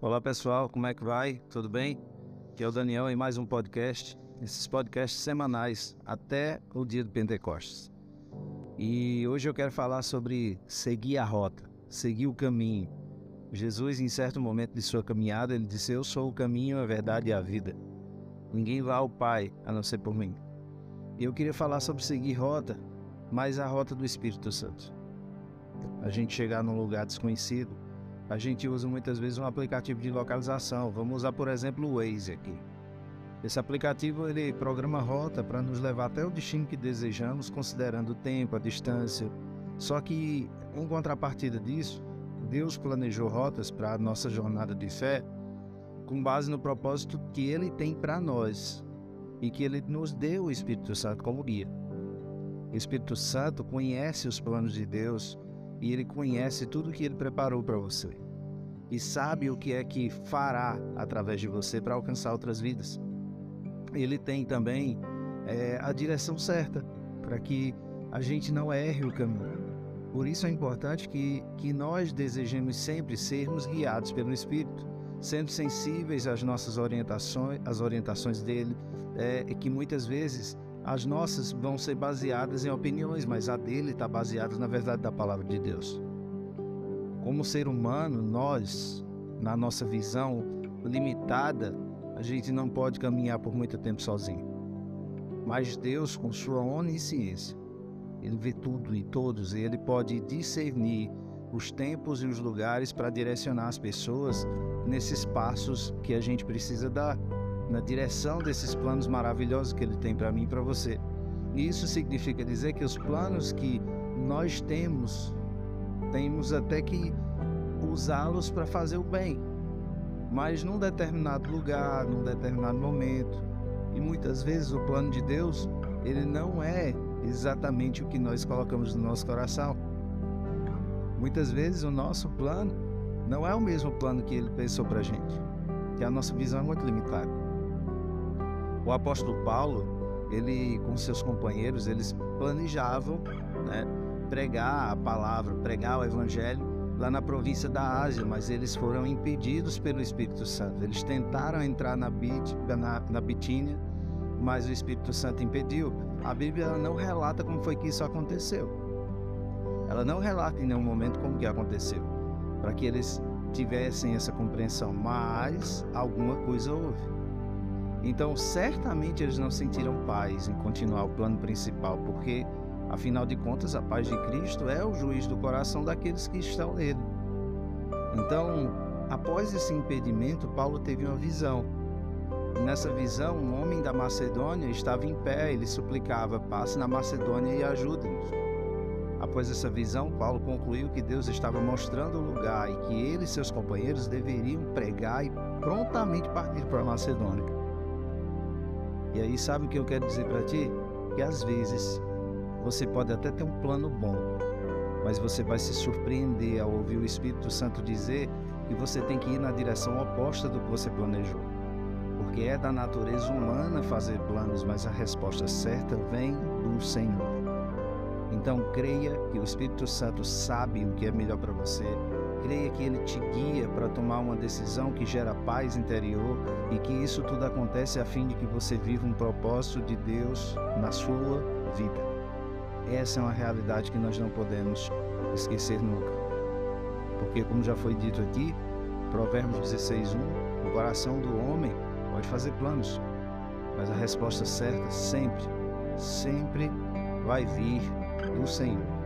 Olá pessoal, como é que vai? Tudo bem? Aqui é o Daniel em mais um podcast, esses podcasts semanais até o dia do Pentecostes. E hoje eu quero falar sobre seguir a rota, seguir o caminho. Jesus, em certo momento de sua caminhada, ele disse: Eu sou o caminho, a verdade e a vida. Ninguém vai ao Pai a não ser por mim. E eu queria falar sobre seguir rota, mas a rota do Espírito Santo. A gente chegar num lugar desconhecido, a gente usa muitas vezes um aplicativo de localização. Vamos usar, por exemplo, o Waze aqui. Esse aplicativo ele programa rota para nos levar até o destino que desejamos, considerando o tempo, a distância. Só que, em contrapartida disso, Deus planejou rotas para a nossa jornada de fé com base no propósito que Ele tem para nós e que Ele nos deu o Espírito Santo como guia. O Espírito Santo conhece os planos de Deus e Ele conhece tudo que Ele preparou para você e sabe o que é que fará através de você para alcançar outras vidas. Ele tem também é, a direção certa para que a gente não erre o caminho. Por isso é importante que, que nós desejemos sempre sermos guiados pelo Espírito sendo sensíveis às nossas orientações, às orientações dele, é, que muitas vezes as nossas vão ser baseadas em opiniões, mas a dele está baseada na verdade da palavra de Deus. Como ser humano, nós, na nossa visão limitada, a gente não pode caminhar por muito tempo sozinho. Mas Deus, com sua onisciência, ele vê tudo e todos, e ele pode discernir os tempos e os lugares para direcionar as pessoas nesses passos que a gente precisa dar na direção desses planos maravilhosos que ele tem para mim e para você. E isso significa dizer que os planos que nós temos, temos até que usá-los para fazer o bem, mas num determinado lugar, num determinado momento. E muitas vezes o plano de Deus, ele não é exatamente o que nós colocamos no nosso coração. Muitas vezes o nosso plano não é o mesmo plano que ele pensou para a gente, que a nossa visão é muito limitada. O apóstolo Paulo, ele com seus companheiros, eles planejavam né, pregar a palavra, pregar o evangelho lá na província da Ásia, mas eles foram impedidos pelo Espírito Santo. Eles tentaram entrar na, Bit, na, na Bitínia, mas o Espírito Santo impediu. A Bíblia não relata como foi que isso aconteceu. Ela não relata em nenhum momento como que aconteceu, para que eles tivessem essa compreensão, mas alguma coisa houve. Então, certamente eles não sentiram paz em continuar o plano principal, porque, afinal de contas, a paz de Cristo é o juiz do coração daqueles que estão nele. Então, após esse impedimento, Paulo teve uma visão. Nessa visão, um homem da Macedônia estava em pé, ele suplicava: passe na Macedônia e ajude-nos. Após essa visão, Paulo concluiu que Deus estava mostrando o lugar e que ele e seus companheiros deveriam pregar e prontamente partir para a Macedônia. E aí, sabe o que eu quero dizer para ti? Que às vezes você pode até ter um plano bom, mas você vai se surpreender ao ouvir o Espírito Santo dizer que você tem que ir na direção oposta do que você planejou. Porque é da natureza humana fazer planos, mas a resposta certa vem do Senhor. Então creia que o Espírito Santo sabe o que é melhor para você. Creia que ele te guia para tomar uma decisão que gera paz interior e que isso tudo acontece a fim de que você viva um propósito de Deus na sua vida. Essa é uma realidade que nós não podemos esquecer nunca. Porque, como já foi dito aqui, Provérbios 16:1, o coração do homem pode fazer planos, mas a resposta certa sempre, sempre vai vir do Senhor.